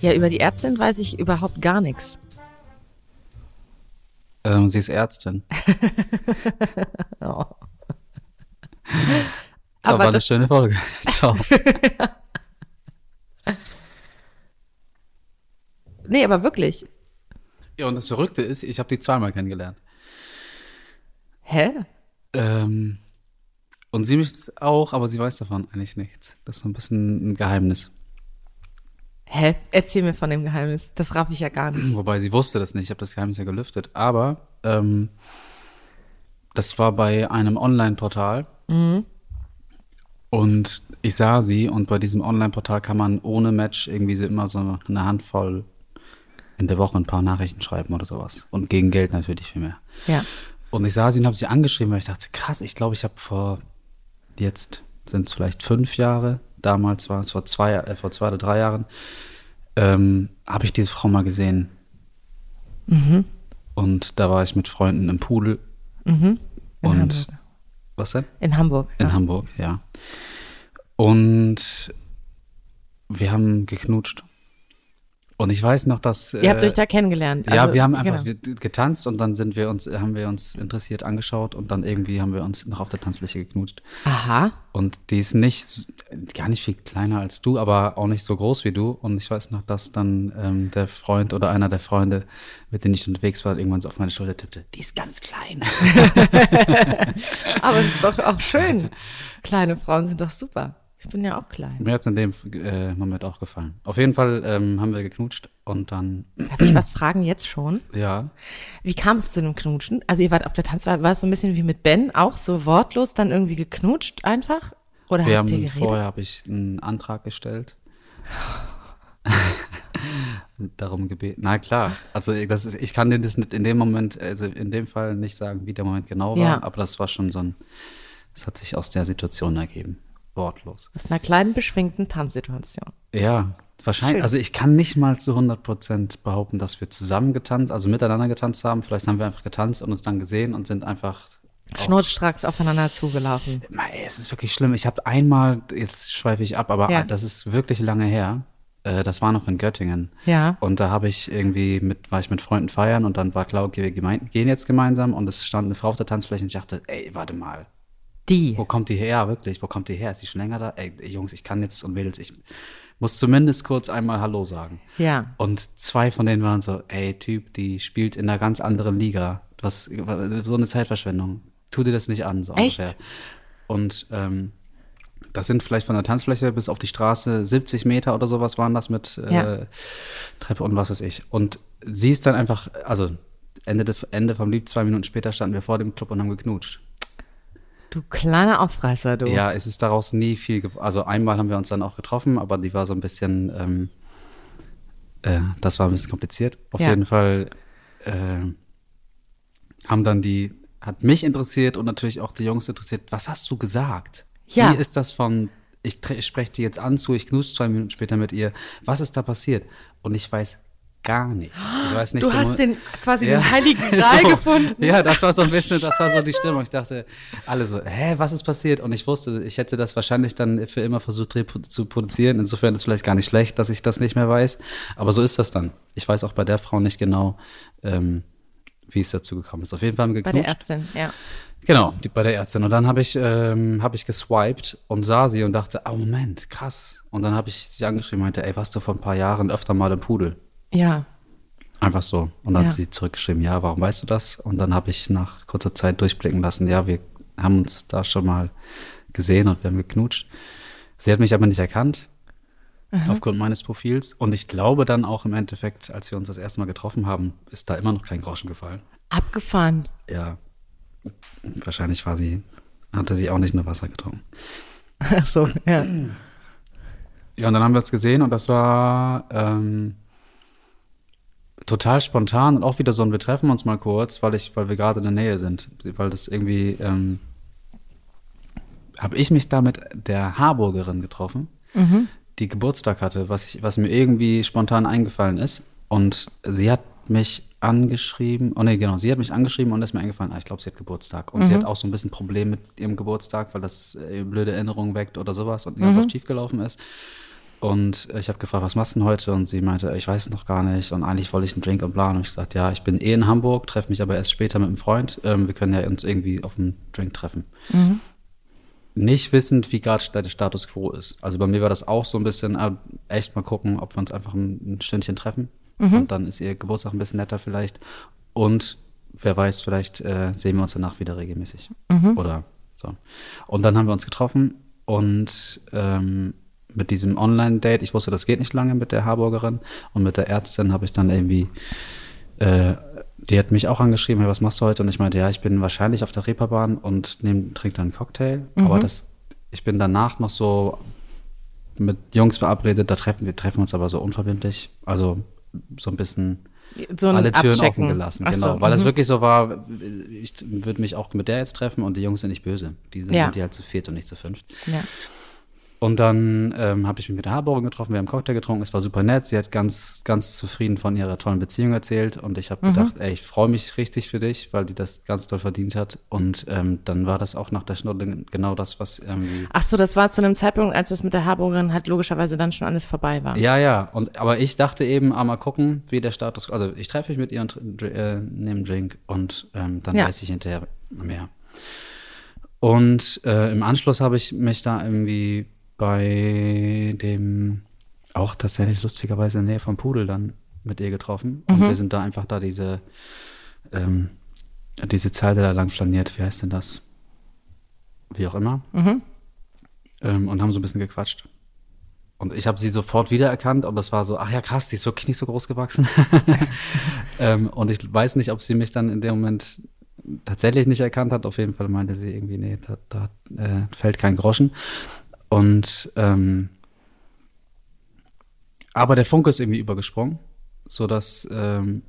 Ja, über die Ärztin weiß ich überhaupt gar nichts. Ähm, sie ist Ärztin. oh. Aber war eine schöne Folge. Ciao. nee, aber wirklich. Ja, und das Verrückte ist, ich habe die zweimal kennengelernt. Hä? Ähm, und sie mich auch, aber sie weiß davon eigentlich nichts. Das ist so ein bisschen ein Geheimnis. Hä? Erzähl mir von dem Geheimnis. Das raff ich ja gar nicht. Wobei sie wusste das nicht. Ich habe das Geheimnis ja gelüftet. Aber ähm, das war bei einem Online-Portal. Mhm. Und ich sah sie und bei diesem Online-Portal kann man ohne Match irgendwie so immer so eine Handvoll in der Woche ein paar Nachrichten schreiben oder sowas. Und gegen Geld natürlich viel mehr. Ja. Und ich sah sie und habe sie angeschrieben, weil ich dachte, krass, ich glaube, ich habe vor jetzt sind es vielleicht fünf Jahre, damals war es vor zwei, äh, vor zwei oder drei Jahren, ähm, habe ich diese Frau mal gesehen. Mhm. Und da war ich mit Freunden im Pool. Mhm. und Hamburg. was denn? In Hamburg. In ja. Hamburg, ja. Und wir haben geknutscht. Und ich weiß noch, dass. Ihr habt äh, euch da kennengelernt. ja, Also, wir haben einfach genau. getanzt und dann sind wir uns, haben wir uns interessiert angeschaut und dann irgendwie haben wir uns noch auf der Tanzfläche geknutscht. Aha. Und die ist nicht, gar nicht viel kleiner als du, aber auch nicht so groß wie du. Und ich weiß noch, dass dann ähm, der Freund oder einer der Freunde, mit denen ich unterwegs war, irgendwann so auf meine Schulter tippte. Die ist ganz klein. Aber es ist doch auch schön. Kleine Frauen sind doch super. Ich bin ja auch klein. Mir hat's in dem äh, Moment auch gefallen. Auf jeden Fall ähm, haben wir geknutscht und dann, Darf ich was fragen jetzt schon? ja, Wie kam es zu dem Knutschen? Also ihr wart auf der Tanzfläche, war es so ein bisschen wie mit Ben, auch so wortlos dann irgendwie geknutscht einfach? Oder wir habt ihr haben geredet? vorher habe ich einen Antrag gestellt. Darum gebeten. Na klar, also das ist, ich kann dir das nicht in dem Moment, also in dem Fall nicht sagen, wie der Moment genau war, Ja. aber das war schon so ein, das hat sich aus der Situation ergeben. Wortlos. Aus einer kleinen, beschwingten Tanzsituation. Ja, wahrscheinlich. Schön. Also ich kann nicht mal zu 100 Prozent behaupten, dass wir zusammen getanzt, also miteinander getanzt haben. Vielleicht haben wir einfach getanzt und uns dann gesehen und sind einfach. Schnurstracks aufeinander zugelaufen. Es ist wirklich schlimm. Ich habe einmal, jetzt schweife ich ab, aber Ja. das ist wirklich lange her. Äh, Das war noch in Göttingen. Ja. Und da habe ich irgendwie mit, war ich mit Freunden feiern und dann war klar, okay, wir gehen jetzt gemeinsam und es stand eine Frau auf der Tanzfläche und ich dachte, ey, warte mal, Die. wo kommt die her? Ja, wirklich, wo kommt die her? Ist die schon länger da? Ey, Jungs, ich kann jetzt und Mädels, ich muss zumindest kurz einmal Hallo sagen. Ja. Und zwei von denen waren so, ey, Typ, die spielt in einer ganz anderen Liga. Was, so eine Zeitverschwendung. Tu dir das nicht an, so Echt? ungefähr. Und ähm, das sind vielleicht von der Tanzfläche bis auf die Straße 70 Meter oder sowas waren das mit äh, Ja. Treppe und was weiß ich. Und sie ist dann einfach, also Ende, Ende vom Lied, zwei Minuten später standen wir vor dem Club und haben geknutscht. Du kleiner Aufreißer, du. Ja, es ist daraus nie viel, also einmal haben wir uns dann auch getroffen, aber die war so ein bisschen, ähm, äh, das war ein bisschen kompliziert. Auf Ja. jeden Fall äh, haben dann die, hat mich interessiert und natürlich auch die Jungs interessiert, was hast du gesagt? Ja. Wie ist das von, ich, ich spreche die jetzt an zu, ich knutsche zwei Minuten später mit ihr, was ist da passiert? Und ich weiß gar nichts. Ich weiß nicht. Du hast den quasi Ja. den heiligen Gral So. gefunden. Ja, das war so ein bisschen, das war so die Stimmung. Ich dachte, alle so, hä, was ist passiert? Und ich wusste, ich hätte das wahrscheinlich dann für immer versucht zu produzieren. Insofern ist es vielleicht gar nicht schlecht, dass ich das nicht mehr weiß. Aber so ist das dann. Ich weiß auch bei der Frau nicht genau, ähm, wie es dazu gekommen ist. Auf jeden Fall haben wir Bei der geknutscht. Ärztin, ja. Genau, die, bei der Ärztin. Und dann habe ich, ähm, hab ich geswiped und sah sie und dachte, oh Moment, krass. Und dann habe ich sie angeschrieben und meinte, ey, warst du vor ein paar Jahren öfter mal im Pudel? Ja. Einfach so. Und dann Ja. hat sie zurückgeschrieben, ja, warum weißt du das? Und dann habe ich nach kurzer Zeit durchblicken lassen, ja, wir haben uns da schon mal gesehen und wir haben geknutscht. Sie hat mich aber nicht erkannt, aufgrund meines Profils. Und ich glaube dann auch im Endeffekt, als wir uns das erste Mal getroffen haben, ist da immer noch kein Groschen gefallen. Abgefahren. Ja. Wahrscheinlich war sie hatte sie auch nicht nur Wasser getrunken. Ach so, ja. Ja, und dann haben wir uns gesehen und das war ähm, total spontan und auch wieder so ein, wir treffen uns mal kurz, weil ich, weil wir gerade in der Nähe sind, weil das irgendwie, ähm, habe ich mich da mit der Harburgerin getroffen, die Geburtstag hatte, was ich, was mir irgendwie spontan eingefallen ist und sie hat mich angeschrieben, oh nee, genau, sie hat mich angeschrieben und ist mir eingefallen, ah, ich glaube, sie hat Geburtstag. Und sie hat auch so ein bisschen Problem mit ihrem Geburtstag, weil das äh, blöde Erinnerungen weckt oder sowas und ganz oft schief gelaufen ist. Und ich habe gefragt, was machst du denn heute? Und sie meinte, ich weiß es noch gar nicht. Und eigentlich wollte ich einen Drink und bla. Und ich gesagt, ja, ich bin eh in Hamburg, treffe mich aber erst später mit einem Freund. Ähm, wir können ja uns irgendwie auf einen Drink treffen. Nicht wissend, wie gerade der Status quo ist. Also bei mir war das auch so ein bisschen, ah, echt mal gucken, ob wir uns einfach ein, ein Stündchen treffen. Und dann ist ihr Geburtstag ein bisschen netter vielleicht. Und wer weiß, vielleicht äh, sehen wir uns danach wieder regelmäßig. Oder so. Und dann haben wir uns getroffen und ähm, mit diesem Online-Date, ich wusste, das geht nicht lange mit der Harburgerin und mit der Ärztin habe ich dann irgendwie, äh, die hat mich auch angeschrieben, hey, was machst du heute? Und ich meinte, ja, ich bin wahrscheinlich auf der Reeperbahn und nehm, trink dann einen Cocktail. Aber das, ich bin danach noch so mit Jungs verabredet, da treffen wir treffen uns aber so unverbindlich. Also so ein bisschen So ein alle Türen Abchecken. offen gelassen. Ach Genau, so, weil das mhm. wirklich so war, ich würde mich auch mit der jetzt treffen und die Jungs sind nicht böse. Die sind, Ja. sind die halt zu viert und nicht zu fünft. Ja. Und dann ähm, habe ich mich mit der Harburgerin getroffen, wir haben Cocktail getrunken, es war super nett. Sie hat ganz, ganz zufrieden von ihrer tollen Beziehung erzählt und ich habe gedacht, ey, ich freue mich richtig für dich, weil die das ganz toll verdient hat. Und ähm, dann war das auch nach der Stunde genau das, was irgendwie. Ach so, das war zu einem Zeitpunkt, als das mit der Harburgerin halt logischerweise dann schon alles vorbei war. Ja, ja. Und aber ich dachte eben, ah, mal gucken, wie der Status. Also ich treffe mich mit ihr und äh, nehme einen Drink und ähm, dann Ja. weiß ich hinterher mehr. Und äh, im Anschluss habe ich mich da irgendwie bei dem auch tatsächlich lustigerweise in der Nähe vom Pudel dann mit ihr getroffen. Und wir sind da einfach da diese ähm, diese Zeile da lang flaniert. Wie heißt denn das? Wie auch immer. Ähm, und haben so ein bisschen gequatscht. Und ich habe sie sofort wiedererkannt und das war so, ach ja, krass, die ist wirklich nicht so groß gewachsen. ähm, und ich weiß nicht, ob sie mich dann in dem Moment tatsächlich nicht erkannt hat. Auf jeden Fall meinte sie irgendwie, nee, da, da äh, fällt kein Groschen. Und ähm, aber der Funke ist irgendwie übergesprungen, so dass ähm,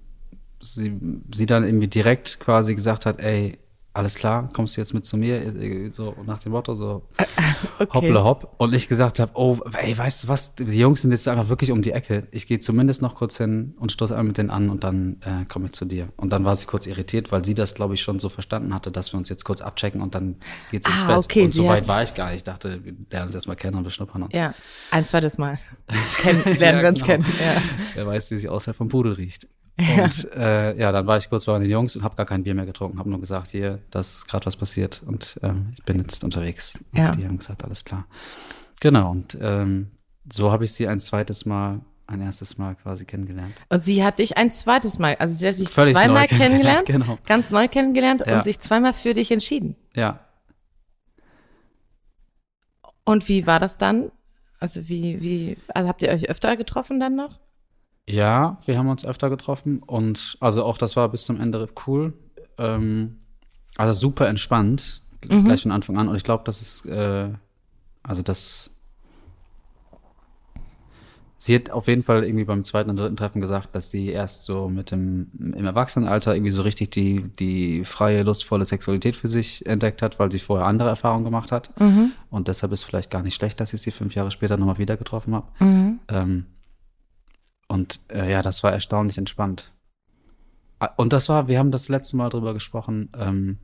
sie, sie dann irgendwie direkt quasi gesagt hat, ey, alles klar, kommst du jetzt mit zu mir? So nach dem Motto, so hopple hopp. Und ich gesagt habe, oh, ey, weißt du was, die Jungs sind jetzt einfach wirklich um die Ecke. Ich gehe zumindest noch kurz hin und stoße einmal mit denen an und dann äh, komme ich zu dir. Und dann war sie kurz irritiert, weil sie das, glaube ich, schon so verstanden hatte, dass wir uns jetzt kurz abchecken und dann geht's ins Ah, Bett. okay, und so weit war ich gar nicht. Ich dachte, wir lernen uns erstmal kennen und beschnuppern uns. Ja, ein zweites Mal. Kennen, lernen Ja, wir uns genau. kennen. Ja. Wer weiß, wie sie außerhalb vom Pudel riecht. Und äh, ja, dann war ich kurz bei den Jungs und habe gar kein Bier mehr getrunken, habe nur gesagt, hier, das ist gerade was passiert und ähm, ich bin jetzt unterwegs. Und Ja. die haben gesagt, alles klar. Genau, und ähm, so habe ich sie ein zweites Mal, ein erstes Mal quasi kennengelernt. Und sie hat dich ein zweites Mal, also sie hat sich Völlig zweimal kennengelernt, kennengelernt, genau. ganz neu kennengelernt Ja. und sich zweimal für dich entschieden. Ja, Und wie war das dann? Also wie, wie, also habt ihr euch öfter getroffen dann noch? Ja, wir haben uns öfter getroffen und also auch das war bis zum Ende cool. Ähm, also super entspannt, gleich von Anfang an. Und ich glaube, das ist, äh, also das. Sie hat auf jeden Fall irgendwie beim zweiten und dritten Treffen gesagt, dass sie erst so mit dem im Erwachsenenalter irgendwie so richtig die, die freie, lustvolle Sexualität für sich entdeckt hat, weil sie vorher andere Erfahrungen gemacht hat. Und deshalb ist vielleicht gar nicht schlecht, dass ich sie fünf Jahre später nochmal wieder getroffen habe. Ähm, und äh, ja, das war erstaunlich entspannt. Ah, Und das war, wir haben das letzte Mal drüber gesprochen, ähm,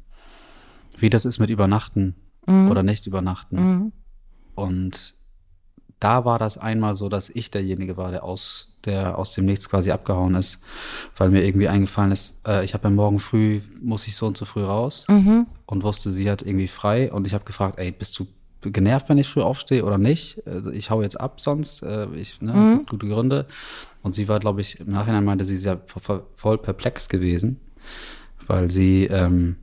wie das ist mit Übernachten oder nicht Übernachten. Und da war das einmal so, dass ich derjenige war, der aus, der aus dem Nichts quasi abgehauen ist, weil mir irgendwie eingefallen ist, äh, ich habe ja morgen früh, muss ich so und so früh raus und wusste, sie hat irgendwie frei und ich habe gefragt, ey, bist du genervt, wenn ich früh aufstehe oder nicht? Also ich hau jetzt ab sonst, äh, ich, ne, gibt gute Gründe. Und sie war, glaube ich, im Nachhinein meinte sie, sie ist ja vo- voll perplex gewesen, weil sie, ähm,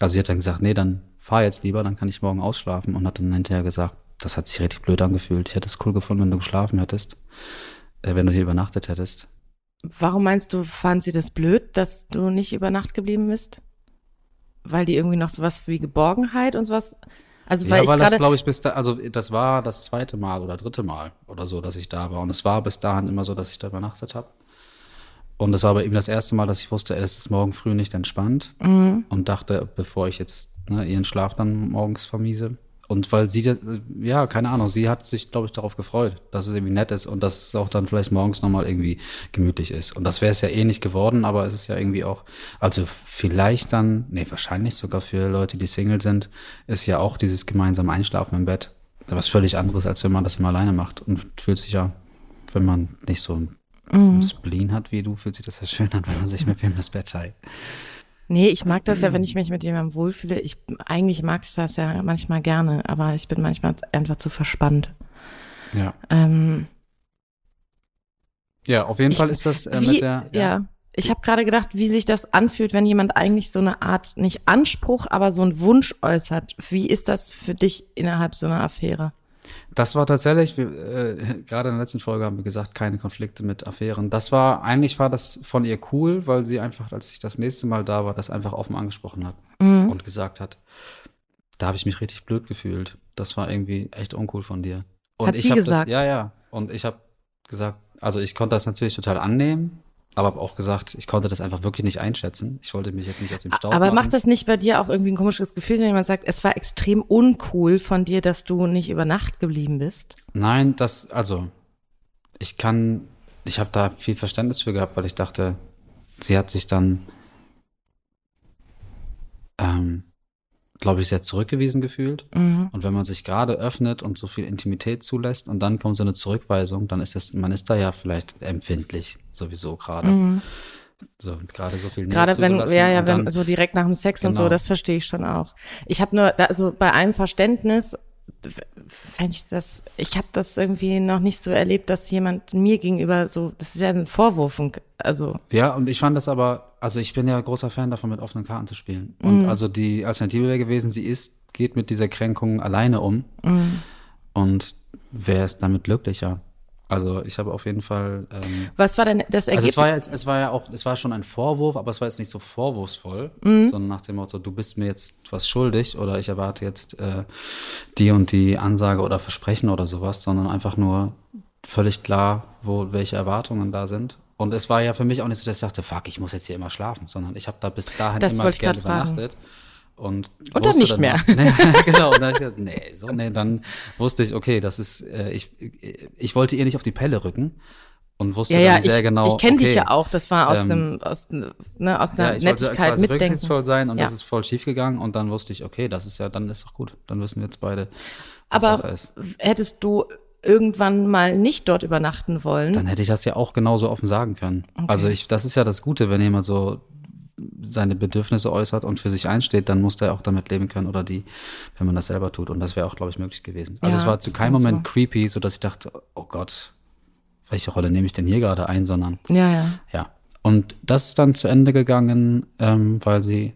also sie hat dann gesagt, nee, dann fahr jetzt lieber, dann kann ich morgen ausschlafen und hat dann hinterher gesagt, das hat sich richtig blöd angefühlt. Ich hätte es cool gefunden, wenn du geschlafen hättest, äh, wenn du hier übernachtet hättest. Warum meinst du, fand sie das blöd, dass du nicht über Nacht geblieben bist? weil die irgendwie noch sowas wie Geborgenheit und sowas. Also weil ja, ich weil das gerade glaube ich bis da, also das war das zweite Mal oder dritte Mal oder so, dass ich da war. Und es war bis dahin immer so, dass ich da übernachtet habe. Und es war bei ihm das erste Mal, dass ich wusste, es ist morgen früh nicht entspannt. Mhm. Und dachte, bevor ich jetzt ne, ihren Schlaf dann morgens vermiese. Und weil sie, das, ja, keine Ahnung, sie hat sich, glaube ich, darauf gefreut, dass es irgendwie nett ist und dass es auch dann vielleicht morgens nochmal irgendwie gemütlich ist. Und das wäre es ja eh nicht geworden, aber es ist ja irgendwie auch, also vielleicht dann, nee, wahrscheinlich sogar für Leute, die Single sind, ist ja auch dieses gemeinsame Einschlafen im Bett was völlig anderes, als wenn man das immer alleine macht. Und fühlt sich ja, wenn man nicht so ein Spleen hat wie du, fühlt sich das ja schön an, wenn man sich mit wem das Bett teilt. Nee, ich mag das ja, wenn ich mich mit jemandem wohlfühle. Ich eigentlich mag ich das ja manchmal gerne, aber ich bin manchmal einfach zu verspannt. Ja. Ähm, Ja, auf jeden Ich- Fall ist das äh, wie, mit der. ja. Ich habe gerade gedacht, wie sich das anfühlt, wenn jemand eigentlich so eine Art, nicht Anspruch, aber so einen Wunsch äußert. Wie ist das für dich innerhalb so einer Affäre? Das war tatsächlich, wir, äh, gerade in der letzten Folge haben wir gesagt, keine Konflikte mit Affären. Das war, eigentlich war das von ihr cool, weil sie einfach, als ich das nächste Mal da war, das einfach offen angesprochen hat Mhm. und gesagt hat, da habe ich mich richtig blöd gefühlt. Das war irgendwie echt uncool von dir. Und Hat ich sie hab gesagt? Das, ja, ja. Und ich habe gesagt, also ich konnte das natürlich total annehmen, aber habe auch gesagt, ich konnte das einfach wirklich nicht einschätzen. Ich wollte mich jetzt nicht aus dem Staub Aber machen. macht das nicht bei dir auch irgendwie ein komisches Gefühl, wenn jemand sagt, es war extrem uncool von dir, dass du nicht über Nacht geblieben bist? Nein, das, also, ich kann, ich habe da viel Verständnis für gehabt, weil ich dachte, sie hat sich dann, ähm, glaube ich, sehr zurückgewiesen gefühlt. Mhm. Und wenn man sich gerade öffnet und so viel Intimität zulässt und dann kommt so eine Zurückweisung, dann ist das, man ist da ja vielleicht empfindlich, sowieso gerade. So, und gerade so viel Nähe Mhm. Gerade wenn, ja, ja, und wenn dann, so direkt nach dem Sex und so, Genau. das verstehe ich schon auch. Ich habe nur, also bei allem Verständnis, fände ich das, ich habe das irgendwie noch nicht so erlebt, dass jemand mir gegenüber so, das ist ja ein Vorwurf, und, also Ja, und ich fand das aber, also ich bin ja großer Fan davon, mit offenen Karten zu spielen. Und also die Alternative wäre gewesen, sie ist, geht mit dieser Kränkung alleine um. Und wer ist damit glücklicher? Also ich habe auf jeden Fall, ähm, was war denn das also Ergebnis? es war ja, es, es war ja auch, es war schon ein Vorwurf, aber es war jetzt nicht so vorwurfsvoll, sondern nach dem Motto, du bist mir jetzt was schuldig oder ich erwarte jetzt äh, die und die Ansage oder Versprechen oder sowas, sondern einfach nur völlig klar, wo welche Erwartungen da sind. Und es war ja für mich auch nicht so, dass ich dachte, fuck, ich muss jetzt hier immer schlafen, sondern ich habe da bis dahin Das immer gerne grad fragen. Und Oder nicht dann mehr. Nee, genau. Und dann, ich gedacht, nee, so, nee, dann wusste ich, okay, das ist, äh, ich, ich wollte ihr nicht auf die Pelle rücken und wusste ja, ja, dann sehr ich, genau. ich kenne dich okay, ja auch, das war aus ähm, einem, aus, ne, aus Ja, einer ich wollte Nettigkeit quasi mitdenken. rücksichtsvoll sein und Ja. das ist voll schief gegangen und dann wusste ich, okay, das ist ja, dann ist doch gut. Dann wissen wir jetzt beide, was Sache Aber ist. hättest du irgendwann mal nicht dort übernachten wollen? Dann hätte ich das ja auch genauso offen sagen können. Also ich, das ist ja das Gute, wenn jemand so seine Bedürfnisse äußert und für sich einsteht, dann muss der auch damit leben können oder die, wenn man das selber tut. Und das wäre auch, glaube ich, möglich gewesen. Also Ja, es war zu keinem Moment creepy, so dass ich dachte, oh Gott, welche Rolle nehme ich denn hier gerade ein, sondern ja, ja. ja. Und das ist dann zu Ende gegangen, ähm, weil sie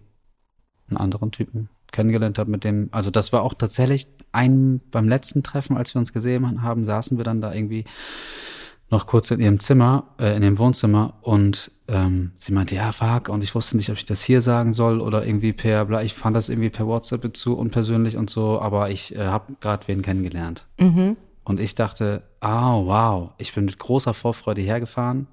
einen anderen Typen kennengelernt hat, mit dem, also das war auch tatsächlich ein, beim letzten Treffen, als wir uns gesehen haben, saßen wir dann da irgendwie noch kurz in ihrem Zimmer, äh, in ihrem Wohnzimmer und ähm, sie meinte, ja, fuck, und ich wusste nicht, ob ich das hier sagen soll oder irgendwie per, bla, ich fand das irgendwie per WhatsApp zu unpersönlich und so, aber ich äh, habe gerade wen kennengelernt. Und ich dachte, ah, wow, ich bin mit großer Vorfreude hergefahren.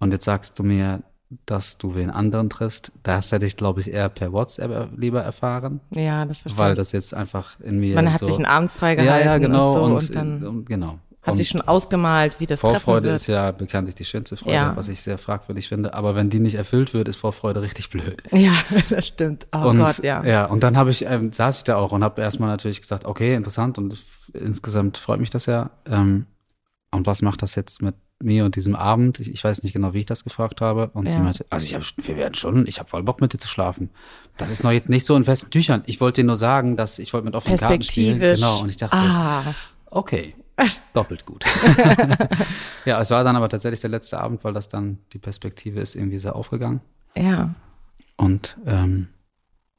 Und jetzt sagst du mir, dass du wen anderen triffst. Das hätte ich, glaube ich, eher per WhatsApp lieber erfahren, Ja, das verstehe weil ich. das jetzt einfach in mir Man hat so, sich einen Abend ja, freigehalten ja, genau, und so und, und, dann und, genau. Hat und sich schon ausgemalt, wie das Treffen Vorfreude wird. ist ja bekanntlich die schönste Freude, Ja. was ich sehr fragwürdig finde. Aber wenn die nicht erfüllt wird, ist Vorfreude richtig blöd. ja, das stimmt. Oh und, Gott, ja. Ja, und dann habe ich, ähm, saß ich da auch und habe erstmal natürlich gesagt, okay, interessant und insgesamt freut mich das ja. Ähm, und was macht das jetzt mit mir und diesem Abend? Ich, ich weiß nicht genau, wie ich das gefragt habe. Und sie Ja. meinte, also ich habe, wir werden schon, ich habe voll Bock mit dir zu schlafen. Das ist noch jetzt nicht so in festen Tüchern. Ich wollte dir nur sagen, dass ich wollte mit offenen Karten spielen. Genau. Und ich dachte, Ah, okay, doppelt gut. ja, es war dann aber tatsächlich der letzte Abend, weil das dann die Perspektive ist irgendwie sehr aufgegangen. ja. Und ähm,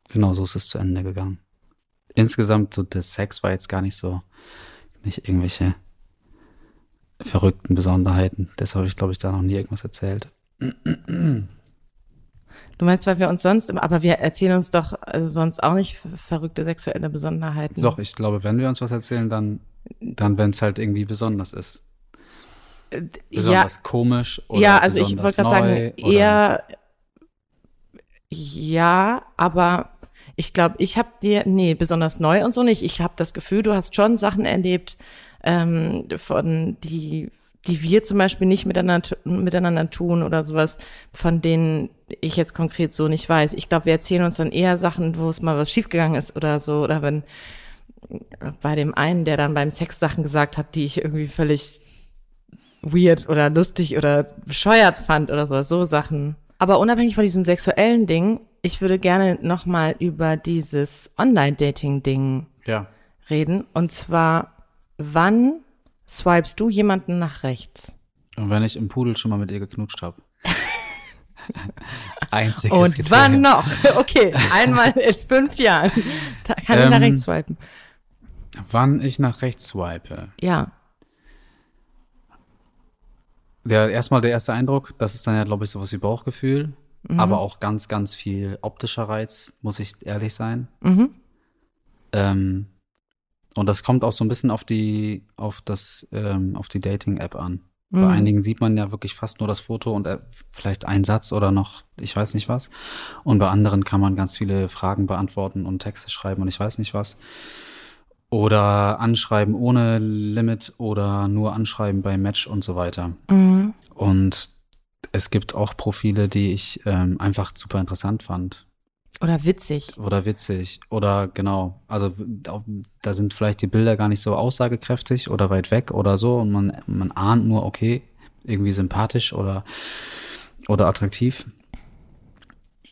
genau so ist es zu Ende gegangen. Insgesamt, so der Sex war jetzt gar nicht so, nicht irgendwelche verrückten Besonderheiten. Deshalb habe ich, glaube ich, da noch nie irgendwas erzählt. Du meinst, weil wir uns sonst, immer- aber wir erzählen uns doch also sonst auch nicht ver- verrückte sexuelle Besonderheiten. Doch, ich glaube, wenn wir uns was erzählen, dann, dann wenn es halt irgendwie besonders ist. Besonders komisch oder ja, also ich wollte gerade sagen, eher ja, aber ich glaube, ich habe dir, nee, besonders neu und so nicht. Ich habe das Gefühl, du hast schon Sachen erlebt, ähm, von die, die wir zum Beispiel nicht miteinander, miteinander tun oder sowas, von denen ich jetzt konkret so nicht weiß. Ich glaube, wir erzählen uns dann eher Sachen, wo es mal was schiefgegangen ist oder so, oder wenn bei dem einen, der dann beim Sex Sachen gesagt hat, die ich irgendwie völlig weird oder lustig oder bescheuert fand oder so, so Sachen. Aber unabhängig von diesem sexuellen Ding, ich würde gerne nochmal über dieses Online-Dating-Ding Ja. reden. Und zwar, wann swipest du jemanden nach rechts? Und wenn ich im Pudel schon mal mit ihr geknutscht habe. Einziges Und Kriterium. wann noch? Okay, einmal in fünf Jahren. Da kann ich nach Ähm, rechts swipen. Wann ich nach rechts swipe. Ja. Der, erstmal der erste Eindruck, das ist dann ja, glaube ich, sowas wie Bauchgefühl, Mhm. aber auch ganz, ganz viel optischer Reiz, muss ich ehrlich sein. Mhm. Ähm, und das kommt auch so ein bisschen auf die, auf das, ähm, auf die Dating-App an. Mhm. Bei einigen sieht man ja wirklich fast nur das Foto und äh, vielleicht einen Satz oder noch, ich weiß nicht was. Und bei anderen kann man ganz viele Fragen beantworten und Texte schreiben und ich weiß nicht was. Oder anschreiben ohne Limit oder nur anschreiben bei Match und so weiter. Mhm. Und es gibt auch Profile, die ich ähm, einfach super interessant fand Oder witzig. oder witzig oder genau. Also da sind vielleicht die Bilder gar nicht so aussagekräftig oder weit weg oder so und man, man ahnt nur, okay, irgendwie sympathisch oder, oder attraktiv.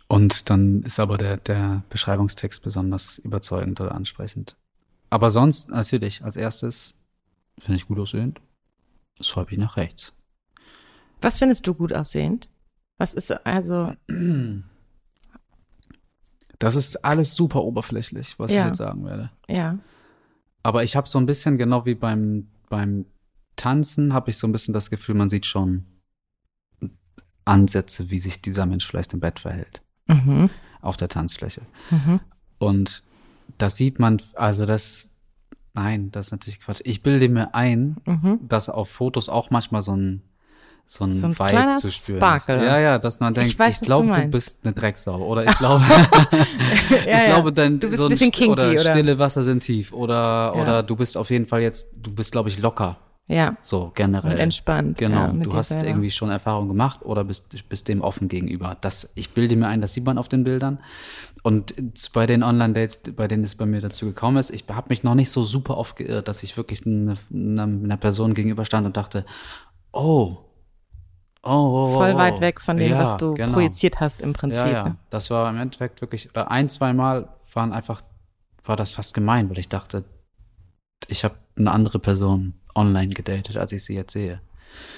Und dann ist aber der, der Beschreibungstext besonders überzeugend oder ansprechend. Aber sonst natürlich als erstes finde ich gut aussehend. Schreibe ich nach rechts. Was findest du gut aussehend? Was ist also, Das ist alles super oberflächlich, was Ja. ich jetzt sagen werde. ja. Aber ich habe so ein bisschen, genau wie beim, beim Tanzen, habe ich so ein bisschen das Gefühl, man sieht schon Ansätze, wie sich dieser Mensch vielleicht im Bett verhält, Mhm. auf der Tanzfläche. Mhm. Und das sieht man, also das, nein, das ist natürlich Quatsch. Ich bilde mir ein, Mhm. dass auf Fotos auch manchmal so ein, so ein, So ein Vibe zu spüren Sparkle. ist. Ja, ja, dass man denkt, Ich ich glaube, du du, bist eine Drecksau. Oder ich glaube, Ja, ich glaube, dein Du bist so ein bisschen St- oder, kinky, oder? stille Wasser sind tief oder Ja. oder du bist auf jeden Fall jetzt, du bist glaube ich locker, Ja. so generell. Und entspannt. Genau, ja, du hast selber. irgendwie schon Erfahrung gemacht oder bist bist dem offen gegenüber. Das ich bilde mir ein, das sieht man auf den Bildern. Und bei den Online-Dates, bei denen es bei mir dazu gekommen ist, ich habe mich noch nicht so super oft geirrt, dass ich wirklich eine, einer, einer Person gegenüberstand und dachte, oh, oh, oh, Voll oh, weit oh. weg von dem, Ja, was du genau. projiziert hast im Prinzip. Ja, ja. ne? Das war im Endeffekt wirklich, oder ein, zwei Mal waren einfach, war das fast gemein, weil ich dachte, ich habe eine andere Person online gedatet, als ich sie jetzt sehe.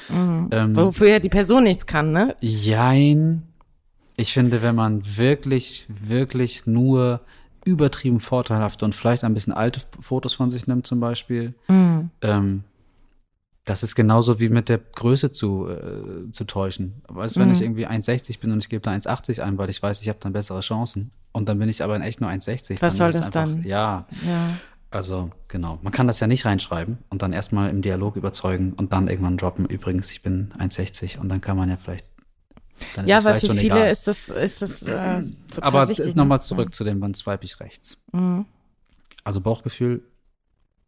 Mhm. Ähm, Wofür ja die Person nichts kann, ne? Jein. Ich finde, wenn man wirklich, wirklich nur übertrieben vorteilhafte und vielleicht ein bisschen alte Fotos von sich nimmt zum Beispiel, Mhm. ähm, das ist genauso wie mit der Größe zu, äh, zu täuschen. Weißt du, wenn Mhm. ich irgendwie 1,60 bin und ich gebe da 1,80 ein, weil ich weiß, ich habe dann bessere Chancen und dann bin ich aber in echt nur 1,60. Was dann soll das einfach, dann? Ja, Ja. also genau. Man kann das ja nicht reinschreiben und dann erstmal im Dialog überzeugen und dann irgendwann droppen. Übrigens, ich bin 1,60 und dann kann man ja vielleicht. Dann ist Ja, weil für viele egal. ist das, ist das äh, total Aber wichtig. nochmal ne? zurück zu dem, wann swipe ich rechts. Mhm. Also Bauchgefühl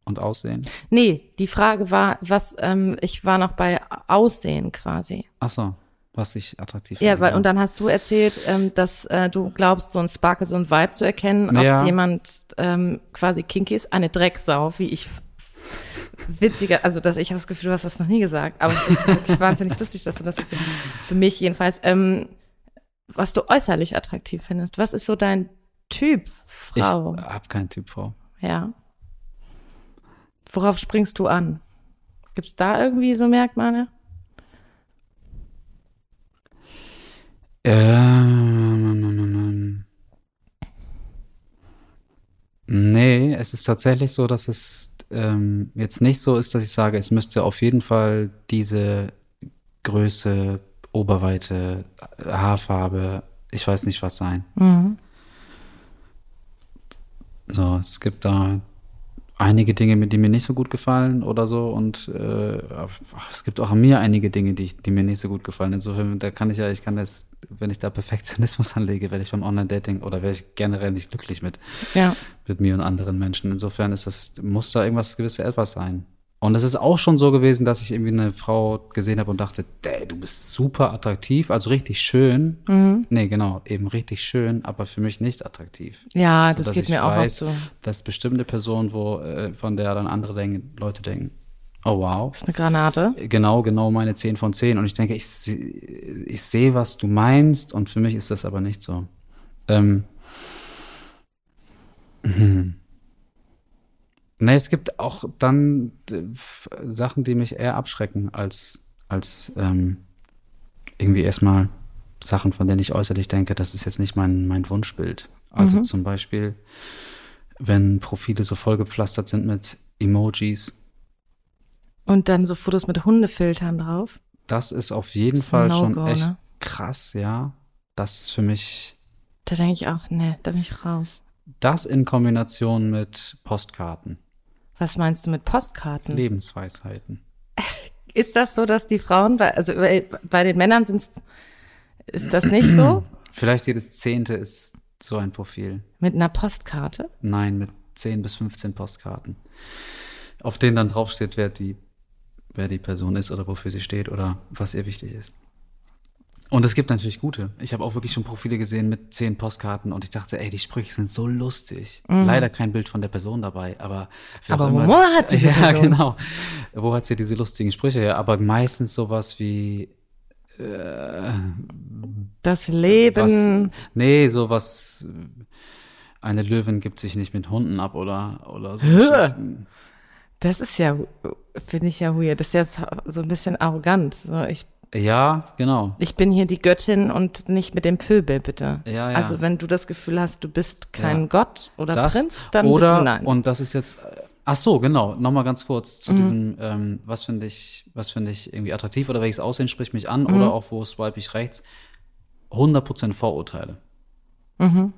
und Aussehen. Nee, die Frage war, was, ähm, ich war noch bei Aussehen quasi. Ach so, was ich attraktiv Ja, finde, weil, und dann hast du erzählt, ähm, dass äh, du glaubst, so ein Sparkle, so ein Vibe zu erkennen, ob Ja. jemand ähm, quasi kinky ist. Eine Drecksau, wie ich witziger, also dass ich habe das Gefühl, du hast das noch nie gesagt, aber es ist wirklich wahnsinnig lustig, dass du das jetzt für mich jedenfalls, ähm, was du äußerlich attraktiv findest. Was ist so dein Typ, Frau? Ich habe keinen Typ Frau. Ja. Worauf springst du an? Gibt's da irgendwie so Merkmale? Ähm, nee, es ist tatsächlich so, dass es ähm, jetzt nicht so ist, dass ich sage, es müsste auf jeden Fall diese Größe, Oberweite, Haarfarbe, ich weiß nicht was sein. Mhm. So, es gibt da einige Dinge, die mir nicht so gut gefallen oder so und äh, es gibt auch an mir einige Dinge, die, ich, die mir nicht so gut gefallen. Insofern, da kann ich ja, ich kann das, wenn ich da Perfektionismus anlege, werde ich beim Online-Dating oder werde ich generell nicht glücklich mit, Ja. mit mir und anderen Menschen. Insofern ist das, muss da irgendwas gewisse etwas sein. Und es ist auch schon so gewesen, dass ich irgendwie eine Frau gesehen habe und dachte, du bist super attraktiv, also richtig schön. Mhm. Nee, genau, eben richtig schön, aber für mich nicht attraktiv. Ja, das geht mir auch weiß, so. Dass bestimmte Personen, wo, äh, von der dann andere denken, Leute denken, oh wow, Das ist eine Granate. genau, genau meine 10 von 10. Und ich denke, ich, ich sehe, was du meinst und für mich ist das aber nicht so. Ähm, mhm. Nee, es gibt auch dann äh, Sachen, die mich eher abschrecken, als, als ähm, irgendwie erstmal Sachen, von denen ich äußerlich denke, das ist jetzt nicht mein, mein Wunschbild. Also zum Beispiel, wenn Profile so vollgepflastert sind mit Emojis, Und dann so Fotos mit Hundefiltern drauf. das ist auf jeden ist Fall ein schon echt ne? krass, ja. Das ist für mich, Da denke ich auch, nee, da bin ich raus. Das in Kombination mit Postkarten, Was meinst du mit Postkarten? Lebensweisheiten. Ist das so, dass die Frauen, bei, also bei, bei den Männern sind's, ist das nicht so? Vielleicht jedes Zehnte ist so ein Profil. Mit einer Postkarte? Nein, mit 10 bis 15 Postkarten. Auf denen dann draufsteht, wer die, wer die Person ist oder wofür sie steht oder was ihr wichtig ist. Und es gibt natürlich gute. Ich habe auch wirklich schon Profile gesehen mit zehn Postkarten und ich dachte, ey, die Sprüche sind so lustig. Leider kein Bild von der Person dabei, aber Mhm. Aber immer- Humor hat diese Ja, Person. genau. Wo hat sie diese lustigen Sprüche her? Aber meistens sowas wie Das Leben. was, nee, sowas eine Löwin gibt sich nicht mit Hunden ab oder oder so. Das ist ja, finde ich ja weird. Das ist ja so ein bisschen arrogant. So, ich, Ja, genau. ich bin hier die Göttin und nicht mit dem Pöbel, bitte. Ja, ja. Also wenn du das Gefühl hast, du bist kein Ja. Gott oder das Prinz, dann oder bitte nein. und das ist jetzt ach so genau noch mal ganz kurz Mhm. zu diesem ähm, was finde ich was finde ich irgendwie attraktiv oder welches Aussehen spricht mich an Mhm. oder auch wo swipe ich rechts 100% Vorurteile Mhm.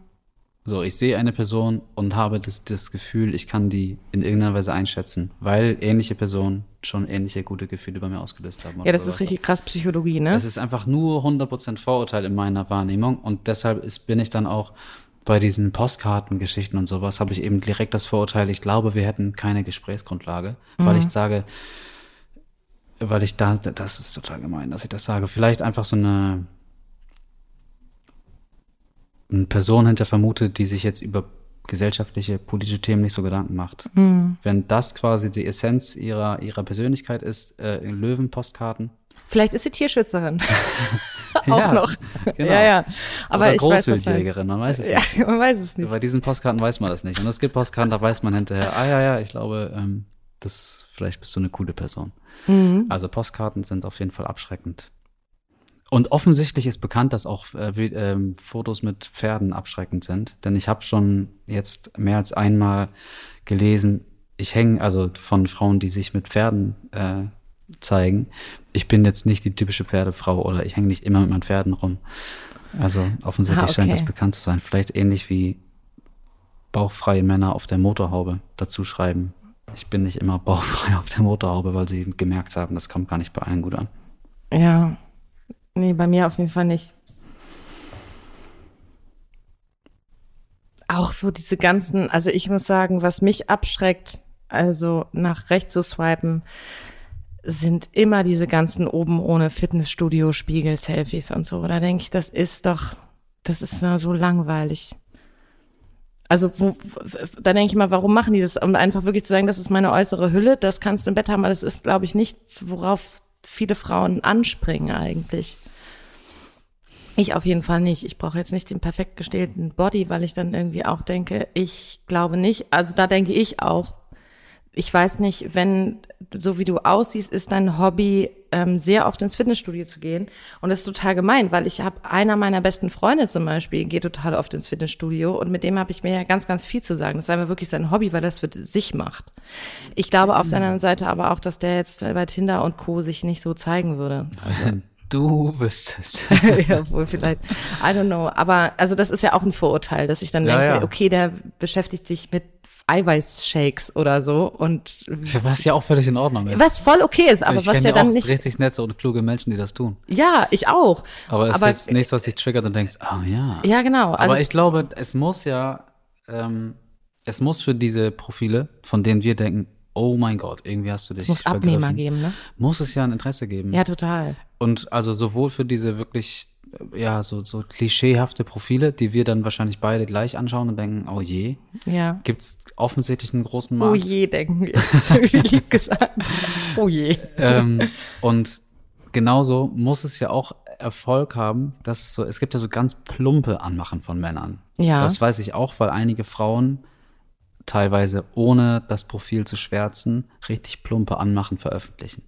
So ich sehe eine Person und habe das, das Gefühl ich kann die in irgendeiner Weise einschätzen weil ähnliche Personen schon ähnliche gute Gefühle bei mir ausgelöst haben ja, das ist richtig krass Psychologie, ne? Das ist einfach nur 100% Vorurteil in meiner Wahrnehmung und deshalb ist, bin ich dann auch bei diesen Postkartengeschichten und sowas, habe ich eben direkt das Vorurteil, ich glaube, wir hätten keine Gesprächsgrundlage, weil ich sage, weil ich da, das ist total gemein, dass ich das sage, vielleicht einfach so eine, eine Person hinter vermute, die sich jetzt über gesellschaftliche, politische Themen nicht so Gedanken macht. Wenn das quasi die Essenz ihrer, ihrer Persönlichkeit ist, äh, Löwenpostkarten, Vielleicht ist sie Tierschützerin. auch Ja, noch. genau. Ja, ja. Aber Oder ich weiß. Großwildjägerin, man weiß es Ja, nicht. man weiß es nicht. Bei diesen Postkarten weiß man das nicht. Und es gibt Postkarten, da weiß man hinterher, ah ja, ja, ich glaube, ähm, das, vielleicht bist du eine coole Person. Mhm. Also Postkarten sind auf jeden Fall abschreckend. Und offensichtlich ist bekannt, dass auch äh, ähm, Fotos mit Pferden abschreckend sind. Denn ich habe schon jetzt mehr als einmal gelesen, ich hänge, also von Frauen, die sich mit Pferden äh, zeigen, ich bin jetzt nicht die typische Pferdefrau oder ich hänge nicht immer mit meinen Pferden rum. Also offensichtlich Ah, scheint okay. das bekannt zu sein. Vielleicht ähnlich wie bauchfreie Männer auf der Motorhaube dazu schreiben. Ich bin nicht immer bauchfrei auf der Motorhaube, weil sie gemerkt haben, das kommt gar nicht bei allen gut an. Ja. Nee, bei mir auf jeden Fall nicht. Auch so diese ganzen, also ich muss sagen, was mich abschreckt, also nach rechts zu swipen, sind immer diese ganzen oben ohne Fitnessstudio, Spiegel, Selfies und so. Da denke ich, das ist doch, das ist so langweilig. Also wo, da denke ich mal, warum machen die das? Um einfach wirklich zu sagen, das ist meine äußere Hülle, das kannst du im Bett haben, aber das ist, glaube ich, nichts, worauf viele Frauen anspringen eigentlich. Ich auf jeden Fall nicht. Ich brauche jetzt nicht den perfekt gestählten Body, weil ich dann irgendwie auch denke, ich glaube nicht. Also da denke ich auch, ich weiß nicht, wenn so wie du aussiehst, ist dein Hobby ähm, sehr oft ins Fitnessstudio zu gehen. Und das ist total gemein, weil ich habe einer meiner besten Freunde zum Beispiel, geht total oft ins Fitnessstudio und mit dem habe ich mir ja ganz, ganz viel zu sagen. Das ist einfach wirklich sein Hobby, weil das für sich macht. Ich glaube auf der anderen Seite aber auch, dass der jetzt bei Tinder und Co. sich nicht so zeigen würde. Du wüsstest. ja, wohl vielleicht. I don't know. Aber also das ist ja auch ein Vorurteil, dass ich dann Ja, denke, ja. okay, der beschäftigt sich mit Eiweißshakes oder so und Was ja auch völlig in Ordnung ist. was voll okay ist, aber ich was ja dann auch nicht. richtig nette und kluge Menschen, die das tun. Ja, ich auch. Aber es Aber- ist nichts, was dich triggert und denkst, ah ja. Ja, genau. Also, Aber ich glaube, es muss ja, ähm, es muss für diese Profile, von denen wir denken, oh mein Gott, irgendwie hast du dich es muss Abnehmer geben, ne? muss es ja ein Interesse geben. Ja, total. Und also sowohl für diese wirklich, ja, so, so klischeehafte Profile, die wir dann wahrscheinlich beide gleich anschauen und denken, oh je, Ja. gibt's offensichtlich einen großen Markt. Oh je, denken wir. Irgendwie lieb gesagt. Oh je. ähm, und genauso muss es ja auch Erfolg haben, dass es so, es gibt ja so ganz plumpe Anmachen von Männern. Ja. Das weiß ich auch, weil einige Frauen teilweise ohne das Profil zu schwärzen, richtig plumpe Anmachen veröffentlichen.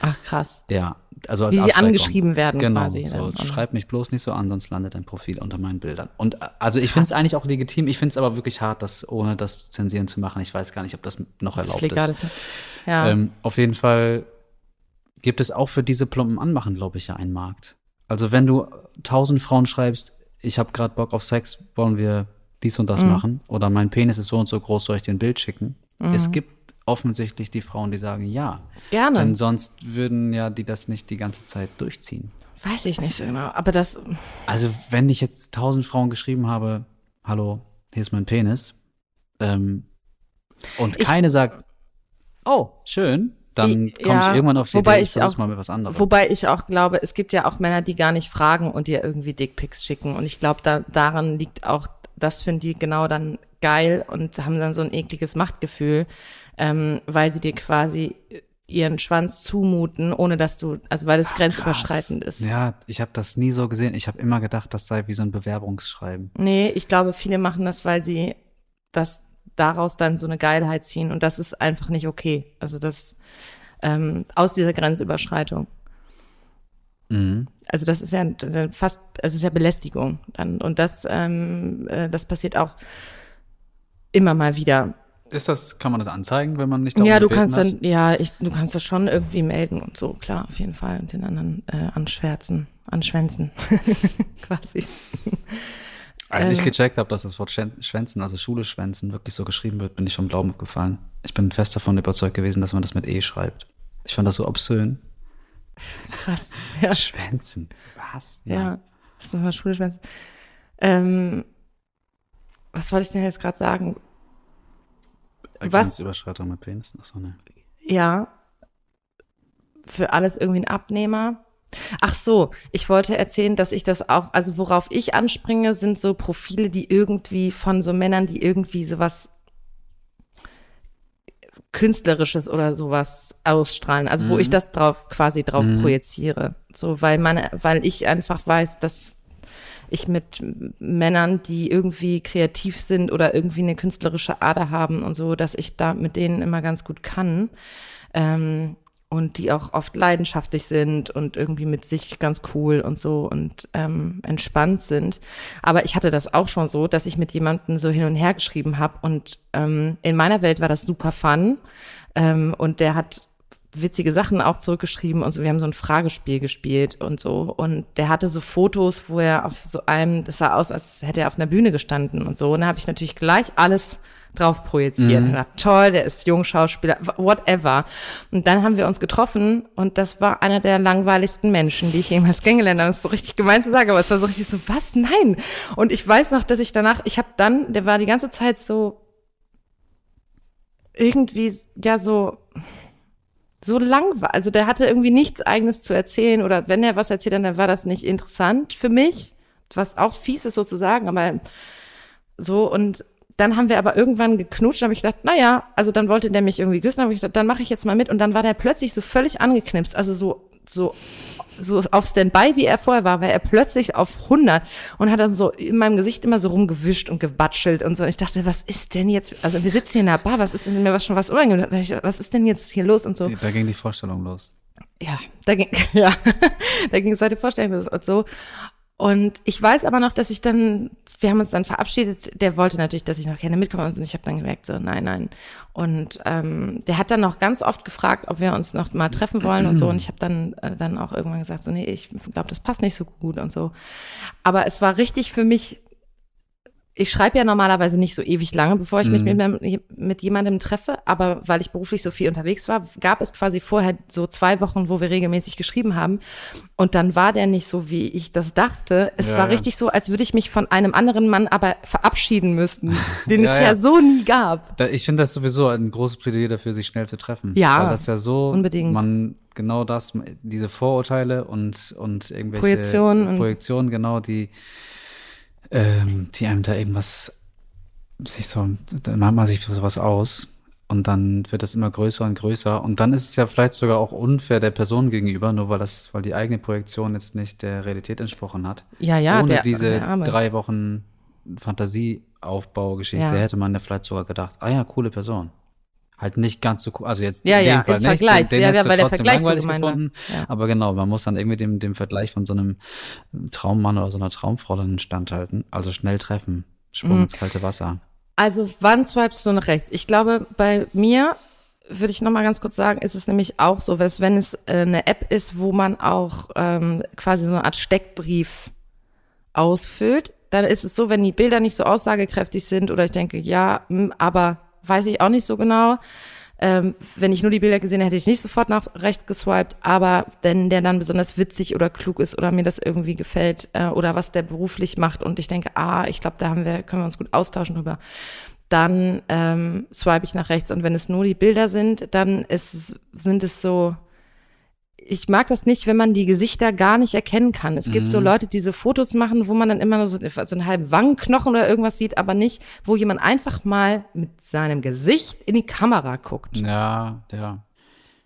Ach, krass. Ja, also als Wie sie angeschrieben werden genau, quasi So, dann. schreib mich bloß nicht so an, sonst landet dein Profil unter meinen Bildern. Und äh, also ich finde es eigentlich auch legitim, ich finde es aber wirklich hart, das ohne das zensieren zu machen. Ich weiß gar nicht, ob das noch Das erlaubt ist legal. ist. Ist, ne? Ja. Ähm, auf jeden Fall gibt es auch für diese plumpen Anmachen, glaube ich, ja einen Markt. Also wenn du tausend Frauen schreibst, ich habe gerade Bock auf Sex, wollen wir dies und das Mhm. machen oder mein Penis ist so und so groß, soll ich dir ein Bild schicken? Es gibt offensichtlich die Frauen, die sagen ja. Gerne. Denn sonst würden ja die das nicht die ganze Zeit durchziehen. Weiß ich nicht so genau. Aber das, Also wenn ich jetzt tausend Frauen geschrieben habe, hallo, hier ist mein Penis, ähm, und Ich- keine sagt, oh, schön, dann Ich- komme ja, ich irgendwann auf die wobei Idee, ich ich auch- mal mit was anderem. wobei ich auch glaube, es gibt ja auch Männer, die gar nicht fragen und dir irgendwie Dickpics schicken. Und ich glaube, da, daran liegt auch, das finden die genau dann geil und haben dann so ein ekliges Machtgefühl, ähm, weil sie dir quasi ihren Schwanz zumuten, ohne dass du, also weil es grenzüberschreitend ist. Ja, ich habe das nie so gesehen. Ich habe immer gedacht, das sei wie so ein Bewerbungsschreiben. Nee, ich glaube, viele machen das, weil sie das daraus dann so eine Geilheit ziehen und das ist einfach nicht okay. Also das ähm, aus dieser Grenzüberschreitung. Mhm. Also das ist ja fast, es ist ja Belästigung dann und das ähm, äh, das passiert auch immer mal wieder. Ist das, kann man das anzeigen, wenn man nicht darum Ja, du kannst hat? dann, ja, ich, du kannst das schon irgendwie melden und so, klar, auf jeden Fall und den anderen äh, anschwärzen, anschwänzen, quasi. Als ich äh, gecheckt habe, dass das Wort Schwän- Schwänzen, also Schule schwänzen, wirklich so geschrieben wird, bin ich vom Glauben gefallen. Ich bin fest davon überzeugt gewesen, dass man das mit E schreibt. Ich fand das so obszön. Krass. Ja. Schwänzen. Was? Ja, das ist nochmal Schule schwänzen. Ähm, was wollte ich denn jetzt gerade sagen? Was? Grenzüberschreitung mit Penis. Achso, ne. Ja, für alles irgendwie ein Abnehmer. Ach so, ich wollte erzählen, dass ich das auch, also worauf ich anspringe, sind so Profile, die irgendwie von so Männern, die irgendwie sowas künstlerisches oder sowas ausstrahlen, also wo ich das drauf quasi drauf projiziere, so weil man, weil ich einfach weiß, dass ich mit Männern, die irgendwie kreativ sind oder irgendwie eine künstlerische Ader haben und so, dass ich da mit denen immer ganz gut kann. Ähm, und die auch oft leidenschaftlich sind und irgendwie mit sich ganz cool und so und ähm, entspannt sind. Aber ich hatte das auch schon so, dass ich mit jemandem so hin und her geschrieben habe und ähm, in meiner Welt war das super fun ähm, und der hat witzige Sachen auch zurückgeschrieben und so. Wir haben so ein Fragespiel gespielt und so. Und der hatte so Fotos, wo er auf so einem, das sah aus, als hätte er auf einer Bühne gestanden und so. Und da habe ich natürlich gleich alles drauf projiziert. Und gedacht, toll, der ist Jungschauspieler, whatever. Und dann haben wir uns getroffen und das war einer der langweiligsten Menschen, die ich jemals kennengelernt habe. Das ist so richtig gemein zu sagen, aber es war so richtig so, was? Nein. Und ich weiß noch, dass ich danach, ich habe dann, der war die ganze Zeit so irgendwie, ja, so, so langweilig. Also der hatte irgendwie nichts eigenes zu erzählen oder wenn er was erzählt, dann war das nicht interessant für mich, was auch fies ist sozusagen, aber so und dann haben wir aber irgendwann geknutscht, habe ich gesagt, naja, also dann wollte der mich irgendwie küssen, habe ich gesagt, dann mache ich jetzt mal mit und dann war der plötzlich so völlig angeknipst, also so so so auf Standby, wie er vorher war, war er plötzlich auf 100 und hat dann so in meinem Gesicht immer so rumgewischt und gebatschelt und so. Und ich dachte, was ist denn jetzt? Also wir sitzen hier in der Bar, was ist denn mir was schon was unangenehm? Was ist denn jetzt hier los und so? Da ging die Vorstellung los. ja, da ging, ja, da ging es halt die Vorstellung los und so. Und ich weiß aber noch, dass ich dann, wir haben uns dann verabschiedet, der wollte natürlich, dass ich noch gerne mitkomme und ich habe dann gemerkt, so nein, nein. Und ähm, der hat dann noch ganz oft gefragt, ob wir uns noch mal treffen wollen und so. Und ich habe dann, äh, dann auch irgendwann gesagt, so nee, ich glaube, das passt nicht so gut und so. Aber es war richtig für mich ich schreibe ja normalerweise nicht so ewig lange, bevor ich mich Mhm. mit, mit jemandem treffe, aber weil ich beruflich so viel unterwegs war, gab es quasi vorher so zwei Wochen, wo wir regelmäßig geschrieben haben. Und dann war der nicht so, wie ich das dachte. Es Ja, war ja. richtig so, als würde ich mich von einem anderen Mann aber verabschieden müssten, den Ja, es ja, so nie gab. Da, ich finde das sowieso ein großes Plädoyer dafür, sich schnell zu treffen. Ja, Weil das ja so, unbedingt. man genau das, diese Vorurteile und, und irgendwelche Projektionen Projektionen, genau, die, ähm, die einem da irgendwas sich so, dann macht man sich sowas aus und dann wird das immer größer und größer und dann ist es ja vielleicht sogar auch unfair der Person gegenüber, nur weil das, weil die eigene Projektion jetzt nicht der Realität entsprochen hat. Ja, ja, Ohne der- diese der drei Wochen Fantasieaufbaugeschichte Ja. hätte man ja vielleicht sogar gedacht, ah ja, coole Person. Halt nicht ganz so cool, also jetzt Ja, in ja, dem Fall im nicht, Vergleich. den, den Ja, ja, weil der Vergleich so langweilig war. gefunden. Ja. Aber genau, man muss dann irgendwie dem, dem Vergleich von so einem Traummann oder so einer Traumfrau dann standhalten. Also schnell treffen, Sprung Mhm. ins kalte Wasser. Also wann swipest du nach rechts? Ich glaube, bei mir würde ich noch mal ganz kurz sagen, ist es nämlich auch so, dass wenn es äh, eine App ist, wo man auch ähm, quasi so eine Art Steckbrief ausfüllt, dann ist es so, wenn die Bilder nicht so aussagekräftig sind oder ich denke, ja, hm, aber weiß ich auch nicht so genau. Ähm, wenn ich nur die Bilder gesehen hätte, hätte ich nicht sofort nach rechts geswiped, aber wenn der dann besonders witzig oder klug ist oder mir das irgendwie gefällt äh, oder was der beruflich macht und ich denke, ah, ich glaube, da haben wir, können wir uns gut austauschen drüber, dann ähm, swipe ich nach rechts und wenn es nur die Bilder sind, dann ist sind es so, ich mag das nicht, wenn man die Gesichter gar nicht erkennen kann. Es gibt so Leute, die so Fotos machen, wo man dann immer nur so, so einen halben Wangenknochen oder irgendwas sieht, aber nicht, wo jemand einfach mal mit seinem Gesicht in die Kamera guckt. Ja, ja.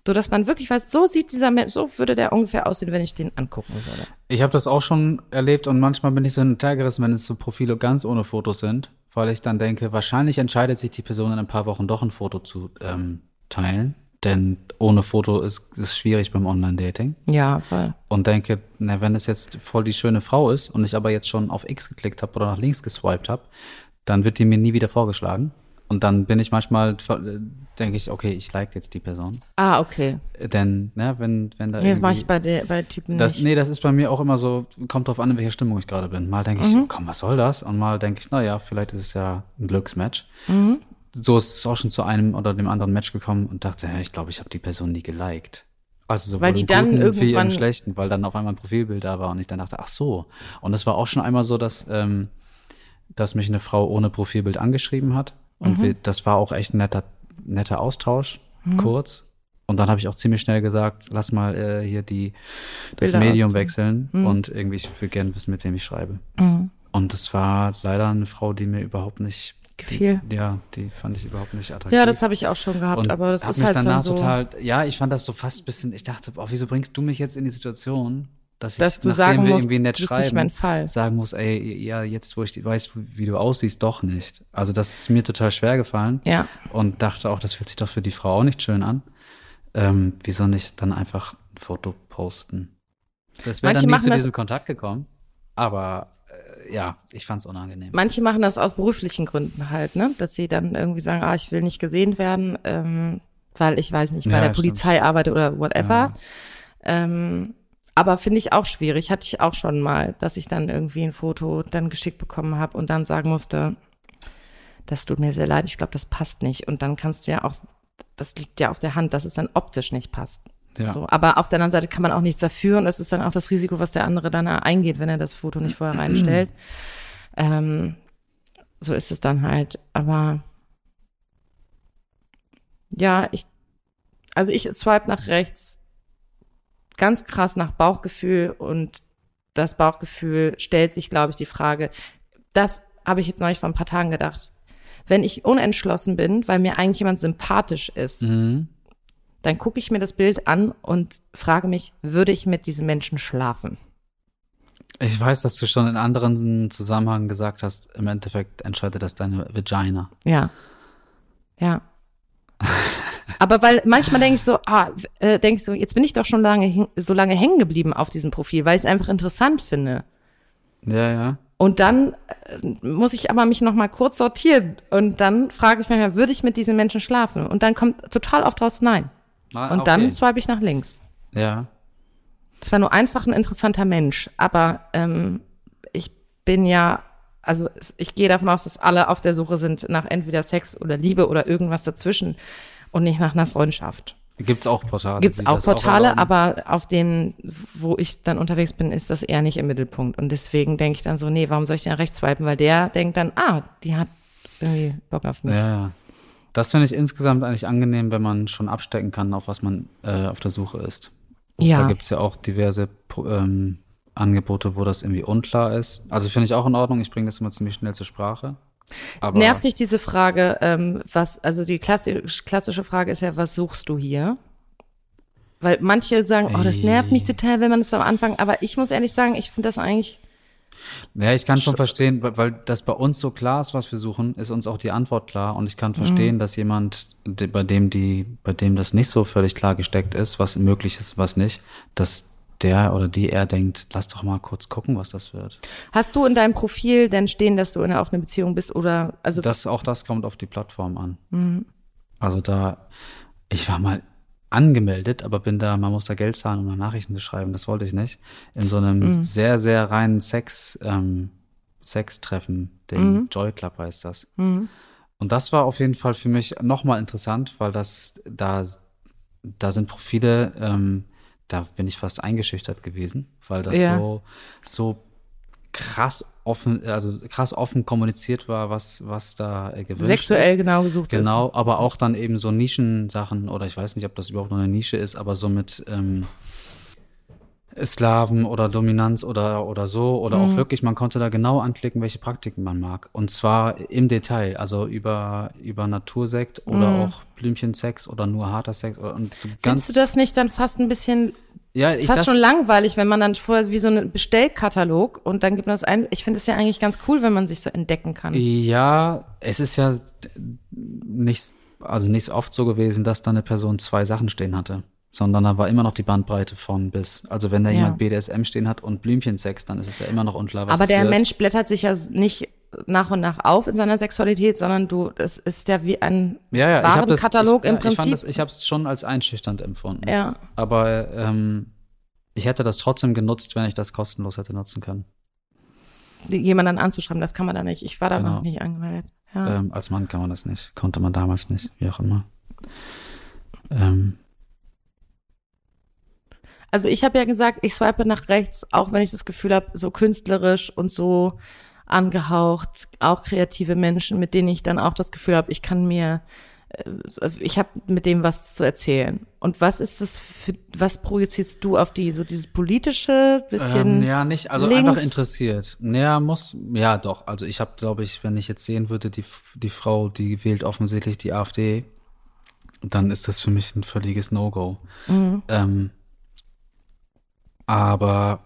So dass man wirklich weiß, so sieht dieser Mensch, so würde der ungefähr aussehen, wenn ich den angucken würde. Ich habe das auch schon erlebt und manchmal bin ich so her gerissen, wenn es so Profile ganz ohne Fotos sind, weil ich dann denke, wahrscheinlich entscheidet sich die Person in ein paar Wochen doch ein Foto zu ähm, teilen. Denn ohne Foto ist es schwierig beim Online-Dating. Ja, voll. Und denke, na, wenn es jetzt voll die schöne Frau ist und ich aber jetzt schon auf X geklickt habe oder nach links geswiped habe, dann wird die mir nie wieder vorgeschlagen. Und dann bin ich manchmal, denke ich, okay, ich like jetzt die Person. Ah, okay. Denn, ne, wenn, wenn da Nee, das mache ich bei, der, bei Typen das, nicht. nee, das ist bei mir auch immer so, kommt drauf an, in welcher Stimmung ich gerade bin. Mal denke ich, komm, was soll das? Und mal denke ich, naja, vielleicht ist es ja ein Glücksmatch. So ist es auch schon zu einem oder dem anderen Match gekommen und dachte, ja, ich glaube, ich habe die Person nie geliked. Also sowohl Weil die im dann Guten wie im Schlechten, weil dann auf einmal ein Profilbild da war und ich dann dachte, ach so. Und es war auch schon einmal so, dass, ähm, dass mich eine Frau ohne Profilbild angeschrieben hat. Und Mhm. wir, das war auch echt ein netter, netter Austausch, kurz. Und dann habe ich auch ziemlich schnell gesagt, lass mal äh, hier die, das Bilder Medium wechseln und irgendwie, ich will gerne wissen, mit wem ich schreibe. Mhm. Und das war leider eine Frau, die mir überhaupt nicht Gefiel. Ja, die fand ich überhaupt nicht attraktiv. Ja, das habe ich auch schon gehabt, und aber das ist mich halt danach so, total, ja, ich fand das so fast ein bisschen, ich dachte, boah, wieso bringst du mich jetzt in die Situation, dass ich, dass du nachdem wir musst, irgendwie nett schreiben, nicht sagen muss, ey, ja, jetzt, wo ich weiß, wie du aussiehst, doch nicht. Also das ist mir total schwer gefallen Ja. und dachte auch, das fühlt sich doch für die Frau auch nicht schön an. Ähm, wieso nicht dann einfach ein Foto posten? Das wäre dann nie machen zu diesem Kontakt gekommen, aber ja, ich fand's unangenehm. Manche machen das aus beruflichen Gründen halt, ne? Dass sie dann irgendwie sagen, ah, ich will nicht gesehen werden, ähm, weil ich weiß nicht, bei Ja, der stimmt. Polizei arbeite oder whatever. Ja. Ähm, aber finde ich auch schwierig. Hatte ich auch schon mal, dass ich dann irgendwie ein Foto dann geschickt bekommen habe und dann sagen musste, das tut mir sehr leid, ich glaube, das passt nicht. Und dann kannst du ja auch, das liegt ja auf der Hand, dass es dann optisch nicht passt. Ja. So, aber auf der anderen Seite kann man auch nichts dafür und das ist dann auch das Risiko, was der andere dann eingeht, wenn er das Foto nicht vorher reinstellt. ähm, so ist es dann halt. Aber ja, ich, also ich swipe nach rechts ganz krass nach Bauchgefühl und das Bauchgefühl stellt sich, glaube ich, die Frage, das habe ich jetzt neulich vor ein paar Tagen gedacht. Wenn ich unentschlossen bin, weil mir eigentlich jemand sympathisch ist, Mhm. Dann gucke ich mir das Bild an und frage mich, würde ich mit diesem Menschen schlafen? Ich weiß, dass du schon in anderen Zusammenhang gesagt hast, im Endeffekt entscheidet das deine Vagina. Ja. Ja. Aber weil manchmal denke ich so, ah, äh, denke ich so, jetzt bin ich doch schon lange so lange hängen geblieben auf diesem Profil, weil ich es einfach interessant finde. Ja, ja. Und dann äh, muss ich aber mich noch mal kurz sortieren und dann frage ich mich, würde ich mit diesen Menschen schlafen? Und dann kommt total oft raus Nein. Ah, Und okay. dann swipe ich nach links. Ja. Das war nur einfach ein interessanter Mensch, aber ähm, ich bin ja, also es- ich gehe davon aus, dass alle auf der Suche sind nach entweder Sex oder Liebe oder irgendwas dazwischen und nicht nach einer Freundschaft. Gibt's auch Portale. Gibt's die auch Portale, erlauben. aber auf denen, wo ich dann unterwegs bin, ist das eher nicht im Mittelpunkt. Und deswegen denke ich dann so, nee, warum soll ich denn rechts swipen? Weil der denkt dann, ah, die hat irgendwie Bock auf mich. Ja, ja. Das finde ich insgesamt eigentlich angenehm, wenn man schon abstecken kann, auf was man äh, auf der Suche ist. Ja. Da gibt's ja auch diverse ähm, Angebote, wo das irgendwie unklar ist. Also finde ich auch in Ordnung. Ich bringe das immer ziemlich schnell zur Sprache. Aber Nervt dich diese Frage, ähm, was, also die klassisch, klassische Frage ist ja, was suchst du hier? Weil manche sagen, oh, das nervt mich total, wenn man es am Anfang, aber ich muss ehrlich sagen, ich finde das eigentlich, Ja, ich kann schon verstehen, weil, das bei uns so klar ist, was wir suchen, ist uns auch die Antwort klar. Und ich kann verstehen, dass jemand, bei dem die, bei dem das nicht so völlig klar gesteckt ist, was möglich ist, was nicht, dass der oder die eher denkt, lass doch mal kurz gucken, was das wird. hast du in deinem Profil denn stehen, dass du in einer offenen Beziehung bist oder, also, Das, auch das kommt auf die Plattform an. Also da, ich war mal angemeldet, aber bin da, man muss da Geld zahlen, um da Nachrichten zu schreiben. Das wollte ich nicht. In so einem sehr, sehr reinen Sex, ähm, Sextreffen, den Joy Club heißt das. Und das war auf jeden Fall für mich nochmal interessant, weil das, da, da sind Profile, ähm, da bin ich fast eingeschüchtert gewesen, weil das Ja. so, so krass offen, also krass offen kommuniziert war, was, was da äh, gewünscht sexuell ist. genau gesucht ist. Genau, aber auch dann eben so Nischensachen, oder ich weiß nicht, ob das überhaupt noch eine Nische ist, aber so mit ähm, Sklaven oder Dominanz oder, oder so, oder auch wirklich, man konnte da genau anklicken, welche Praktiken man mag. Und zwar im Detail, also über, über Natursekt oder auch Blümchensex oder nur harter Sex oder und so ganz. Findest du das nicht dann fast ein bisschen, ja, ich, fast das, schon langweilig, wenn man dann vorher wie so einen Bestellkatalog und dann gibt man das ein, ich finde es ja eigentlich ganz cool, wenn man sich so entdecken kann. Ja, es ist ja nicht, also nicht oft so gewesen, dass da eine Person zwei Sachen stehen hatte, sondern da war immer noch die Bandbreite von bis. Also wenn da Ja. jemand BDSM stehen hat und Blümchensex, dann ist es ja immer noch unklar, was Aber der wird. Mensch blättert sich ja nicht nach und nach auf in seiner Sexualität, sondern du, es ist ja wie ein ja, ja, Warenkatalog im ja, Ich, Prinzip. das, ich habe es schon als einschüchternd empfunden. Ja. Aber ähm, ich hätte das trotzdem genutzt, wenn ich das kostenlos hätte nutzen können. jemanden anzuschreiben, das kann man da nicht. Ich war da Genau. noch nicht angemeldet. Ja. Ähm, als Mann kann man das nicht. Konnte man damals nicht, wie auch immer. Ähm, Also ich habe ja gesagt, ich swipe nach rechts, auch wenn ich das Gefühl habe, so künstlerisch und so angehaucht, auch kreative Menschen, mit denen ich dann auch das Gefühl habe, ich kann mir, äh, ich habe mit dem was zu erzählen. Und was ist das für, was projizierst du auf die, so dieses politische bisschen? Ähm, ja, nicht, also links. einfach interessiert. Naja, muss, ja doch. Also ich habe, glaube ich, wenn ich jetzt sehen würde, die, die Frau, die wählt offensichtlich die AfD, dann ist das für mich ein völliges No-Go. Mhm. Ähm, aber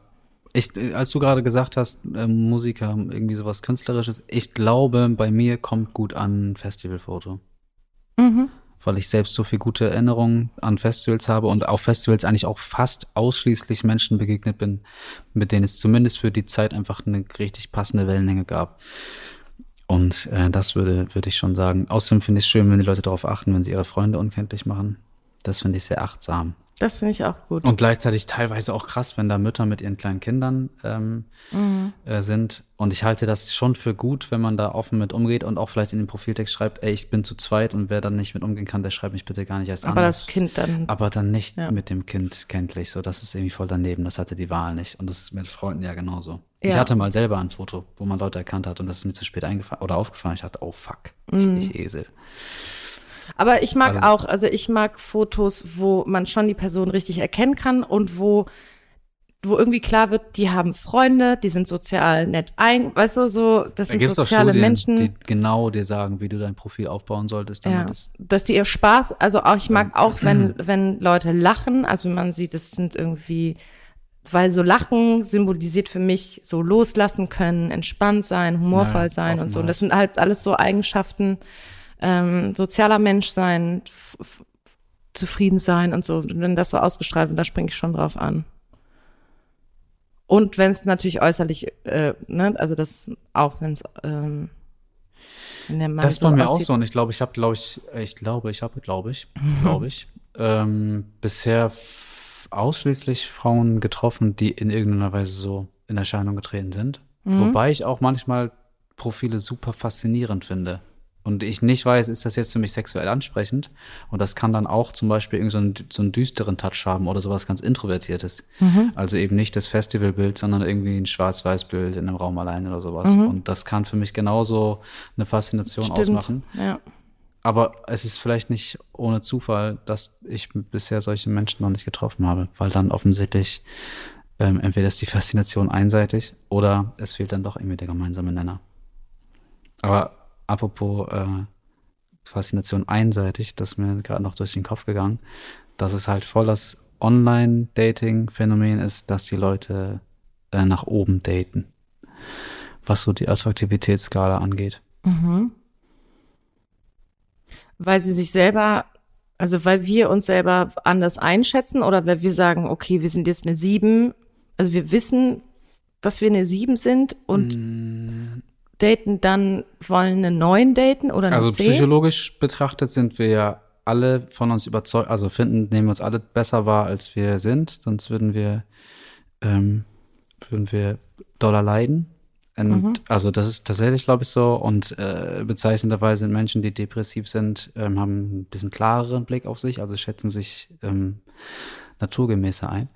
ich, als du gerade gesagt hast, äh, Musiker, irgendwie sowas Künstlerisches, ich glaube, bei mir kommt gut an ein Festivalfoto. Mhm. Weil ich selbst so viel gute Erinnerungen an Festivals habe und auf Festivals eigentlich auch fast ausschließlich Menschen begegnet bin, mit denen es zumindest für die Zeit einfach eine richtig passende Wellenlänge gab. Und äh, das würde, würde ich schon sagen. Außerdem finde ich es schön, wenn die Leute darauf achten, wenn sie ihre Freunde unkenntlich machen. Das finde ich sehr achtsam. Das finde ich auch gut. Und gleichzeitig teilweise auch krass, wenn da Mütter mit ihren kleinen Kindern ähm, äh, sind. Und ich halte das schon für gut, wenn man da offen mit umgeht und auch vielleicht in den Profiltext schreibt, ey, ich bin zu zweit und wer dann nicht mit umgehen kann, der schreibt mich bitte gar nicht erst Aber an. das Kind dann, Aber dann nicht Ja. mit dem Kind kenntlich. So, das ist irgendwie voll daneben. Das hatte die Wahl nicht. Und das ist mit Freunden ja genauso. Ich Ja. hatte mal selber ein Foto, wo man Leute erkannt hat und das ist mir zu spät eingefallen oder aufgefallen. Ich dachte, oh fuck, Mhm. ich, ich Esel. Aber ich mag Also- auch, also ich mag Fotos, wo man schon die Person richtig erkennen kann und wo, wo irgendwie klar wird, die haben Freunde, die sind sozial nett ein, weißt du, so, das Da sind soziale Studien, Menschen. die genau dir sagen, wie du dein Profil aufbauen solltest, damit ja, es dass die ihr Spaß, also auch, ich mag auch, wenn, wenn Leute lachen, also man sieht, das sind irgendwie, weil so Lachen symbolisiert für mich so loslassen können, entspannt sein, humorvoll Ja, sein und so. Und das sind halt alles so Eigenschaften, ähm, sozialer Mensch sein, zufrieden sein und so. Und wenn das so ausgestrahlt wird, da springe ich schon drauf an. Und wenn es natürlich äußerlich, äh, ne, also das auch, wenn es ähm, wenn der Mann Das ist bei mir auch aussieht. so und ich glaube, ich habe, glaube ich, ich glaube, ich habe, glaube ich, glaube ich, ähm, bisher ausschließlich Frauen getroffen, die in irgendeiner Weise so in Erscheinung getreten sind. Wobei ich auch manchmal Profile super faszinierend finde. Und ich nicht weiß, ist das jetzt für mich sexuell ansprechend? Und das kann dann auch zum Beispiel irgend so einen, so einen düsteren Touch haben oder sowas ganz Introvertiertes. Also eben nicht das Festivalbild, sondern irgendwie ein Schwarz-Weiß-Bild in einem Raum allein oder sowas. Und das kann für mich genauso eine Faszination Stimmt. ausmachen. Ja. Aber es ist vielleicht nicht ohne Zufall, dass ich bisher solche Menschen noch nicht getroffen habe, weil dann offensichtlich ähm, entweder ist die Faszination einseitig oder es fehlt dann doch irgendwie der gemeinsame Nenner. Aber apropos äh, Faszination einseitig, das ist mir gerade noch durch den Kopf gegangen, dass es halt voll das Online-Dating-Phänomen ist, dass die Leute äh, nach oben daten, was so die Attraktivitätsskala angeht. Weil sie sich selber, also weil wir uns selber anders einschätzen oder weil wir sagen, okay, wir sind jetzt eine Sieben, also wir wissen, dass wir eine Sieben sind und Mm. Daten dann, wollen eine Neun daten oder eine Also Zehn. psychologisch betrachtet sind wir ja alle von uns überzeugt, also finden, nehmen uns alle besser wahr, als wir sind, sonst würden wir, ähm, würden wir doller leiden. Und also das ist tatsächlich, glaube ich, so. Und äh, bezeichnenderweise sind Menschen, die depressiv sind, ähm, haben ein bisschen klareren Blick auf sich, also schätzen sich ähm, naturgemäßer ein.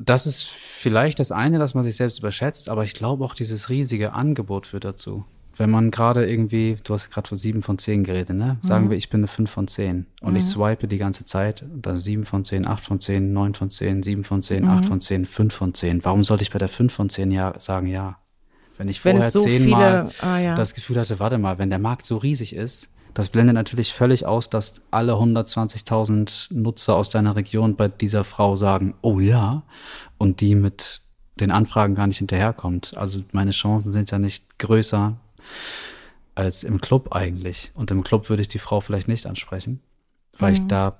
Das ist vielleicht das eine, dass man sich selbst überschätzt, aber ich glaube auch dieses riesige Angebot führt dazu. Wenn man gerade irgendwie, du hast gerade von sieben von zehn geredet, ne? Sagen wir, ich bin eine fünf von zehn und ich swipe die ganze Zeit, dann sieben von zehn, acht von zehn, neun von zehn, sieben von zehn, acht von zehn, fünf von zehn. Warum sollte ich bei der fünf von zehn ja sagen ja? Wenn ich Wenn vorher so zehnmal viele- ah, ja. das Gefühl hatte, warte mal, wenn der Markt so riesig ist, das blendet natürlich völlig aus, dass alle 120.000 Nutzer aus deiner Region bei dieser Frau sagen, oh ja, und die mit den Anfragen gar nicht hinterherkommt. Also meine Chancen sind ja nicht größer als im Club eigentlich. Und im Club würde ich die Frau vielleicht nicht ansprechen, weil ich da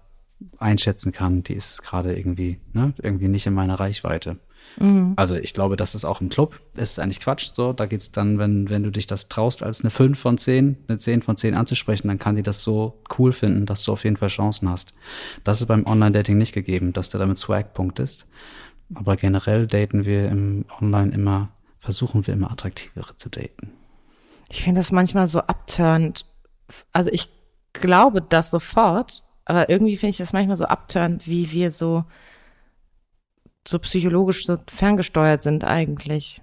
einschätzen kann, die ist gerade irgendwie, ne, irgendwie nicht in meiner Reichweite. Also ich glaube, das ist auch im Club. Es ist eigentlich Quatsch. So, da geht's dann, wenn, wenn du dich das traust, als eine 5 von 10, eine 10 von 10 anzusprechen, dann kann die das so cool finden, dass du auf jeden Fall Chancen hast. Das ist beim Online-Dating nicht gegeben, dass du damit Swag punktest. Aber generell daten wir im Online immer, versuchen wir immer attraktivere zu daten. Ich finde das manchmal so abturnt. Also ich glaube das sofort, aber irgendwie finde ich das manchmal so abturnt, wie wir so, so psychologisch so ferngesteuert sind eigentlich.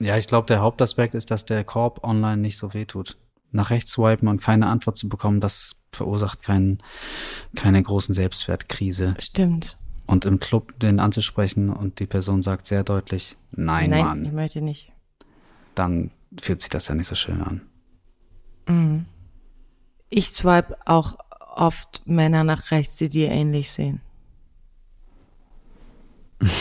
Ja, ich glaube, der Hauptaspekt ist, dass der Korb online nicht so wehtut. Nach rechts swipen und keine Antwort zu bekommen, das verursacht keinen, keine großen Selbstwertkrise. Stimmt. Und im Club den anzusprechen und die Person sagt sehr deutlich, nein, Nein, Mann, ich möchte nicht. dann fühlt sich das ja nicht so schön an. Ich swipe auch oft Männer nach rechts, die dir ähnlich sehen.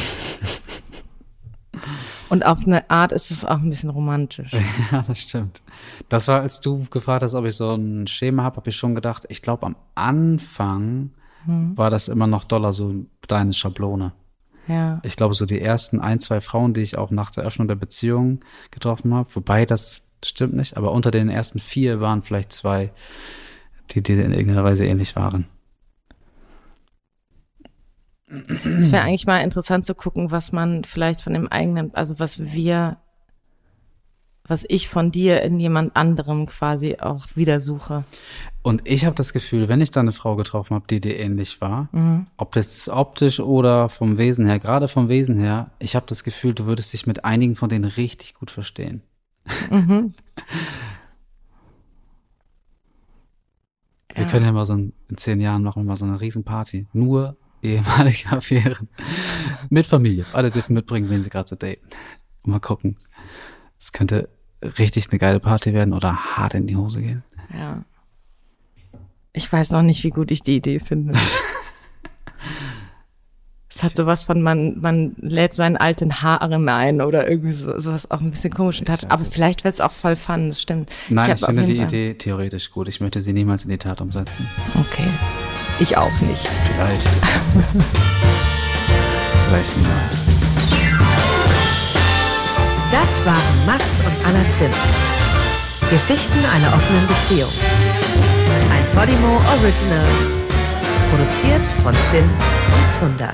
Und auf eine Art ist es auch ein bisschen romantisch. Ja, das stimmt. Das war, als du gefragt hast, ob ich so ein Schema habe, habe ich schon gedacht, ich glaube, am Anfang war das immer noch doller so deine Schablone. Ja. Ich glaube, so die ersten ein, zwei Frauen, die ich auch nach der Öffnung der Beziehung getroffen habe, wobei das stimmt nicht, aber unter den ersten vier waren vielleicht zwei, die dir in irgendeiner Weise ähnlich waren. Es wäre eigentlich mal interessant zu gucken, was man vielleicht von dem eigenen, also was wir, was ich von dir in jemand anderem quasi auch wieder suche. Und ich habe das Gefühl, wenn ich da eine Frau getroffen habe, die dir ähnlich war, ob das optisch oder vom Wesen her, gerade vom Wesen her, ich habe das Gefühl, du würdest dich mit einigen von denen richtig gut verstehen. Wir können ja mal so in zehn Jahren machen wir mal so eine Riesenparty. Nur ehemalige Affären. Mit Familie. Alle dürfen mitbringen, wen sie gerade so daten. Mal gucken. Es könnte richtig eine geile Party werden oder hart in die Hose gehen. Ja. Ich weiß noch nicht, wie gut ich die Idee finde. Es hat sowas von, man, man lädt seinen alten Haaren ein oder irgendwie so, sowas auch ein bisschen komischen Touch. Aber vielleicht wäre es auch voll fun, das stimmt. Nein, ich, auf finde die Fall- Idee theoretisch gut. Ich möchte sie niemals in die Tat umsetzen. Okay. Ich auch nicht. Vielleicht. vielleicht niemals. Das waren Max und Anna Zimt. Geschichten einer offenen Beziehung. Ein Podimo Original. Produziert von Zimt und Zunder.